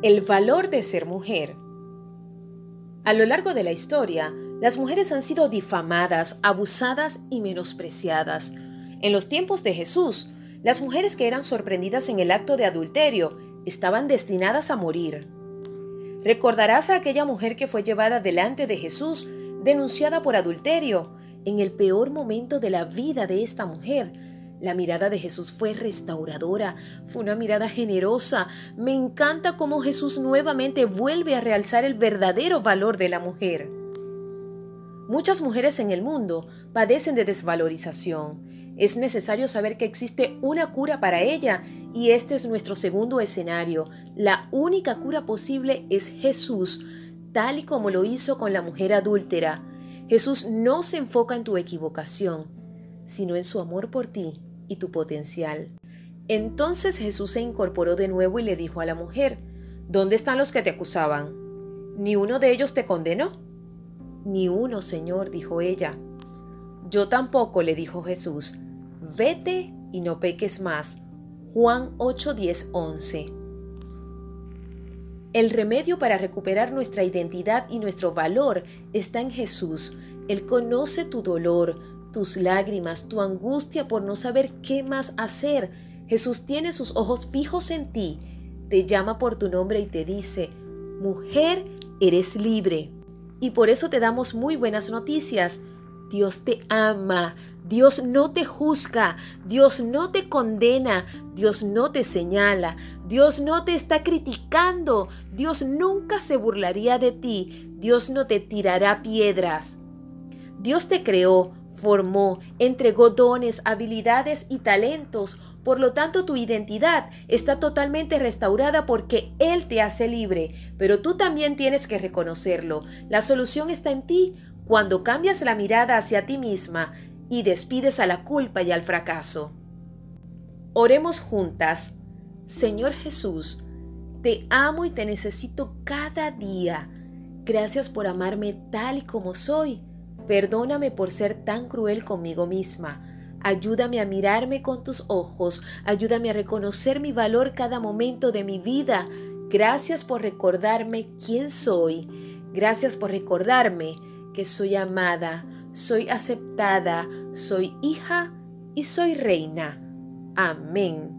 El valor de ser mujer. A lo largo de la historia, las mujeres han sido difamadas, abusadas y menospreciadas. En los tiempos de Jesús, las mujeres que eran sorprendidas en el acto de adulterio estaban destinadas a morir. Recordarás a aquella mujer que fue llevada delante de Jesús, denunciada por adulterio, en el peor momento de la vida de esta mujer, la mirada de Jesús fue restauradora, fue una mirada generosa. Me encanta cómo Jesús nuevamente vuelve a realzar el verdadero valor de la mujer. Muchas mujeres en el mundo padecen de desvalorización. Es necesario saber que existe una cura para ella y este es nuestro segundo escenario. La única cura posible es Jesús, tal y como lo hizo con la mujer adúltera. Jesús no se enfoca en tu equivocación, sino en su amor por ti y tu potencial. Entonces Jesús se incorporó de nuevo y le dijo a la mujer, ¿Dónde están los que te acusaban? ¿Ni uno de ellos te condenó? Ni uno, Señor, dijo ella. Yo tampoco, le dijo Jesús. Vete y no peques más. Juan 8, 10, 11. El remedio para recuperar nuestra identidad y nuestro valor está en Jesús. Él conoce tu dolor, tus lágrimas, tu angustia por no saber qué más hacer. Jesús tiene sus ojos fijos en ti, te llama por tu nombre y te dice, mujer, eres libre. Y por eso te damos muy buenas noticias. Dios te ama, Dios no te juzga, Dios no te condena, Dios no te señala, Dios no te está criticando, Dios nunca se burlaría de ti, Dios no te tirará piedras. Dios te creó formó, entregó dones, habilidades y talentos. Por lo tanto, tu identidad está totalmente restaurada porque Él te hace libre, pero tú también tienes que reconocerlo. La solución está en ti cuando cambias la mirada hacia ti misma y despides a la culpa y al fracaso. Oremos juntas. Señor Jesús, te amo y te necesito cada día. Gracias por amarme tal y como soy. Perdóname por ser tan cruel conmigo misma. Ayúdame a mirarme con tus ojos. Ayúdame a reconocer mi valor cada momento de mi vida. Gracias por recordarme quién soy. Gracias por recordarme que soy amada, soy aceptada, soy hija y soy reina. Amén.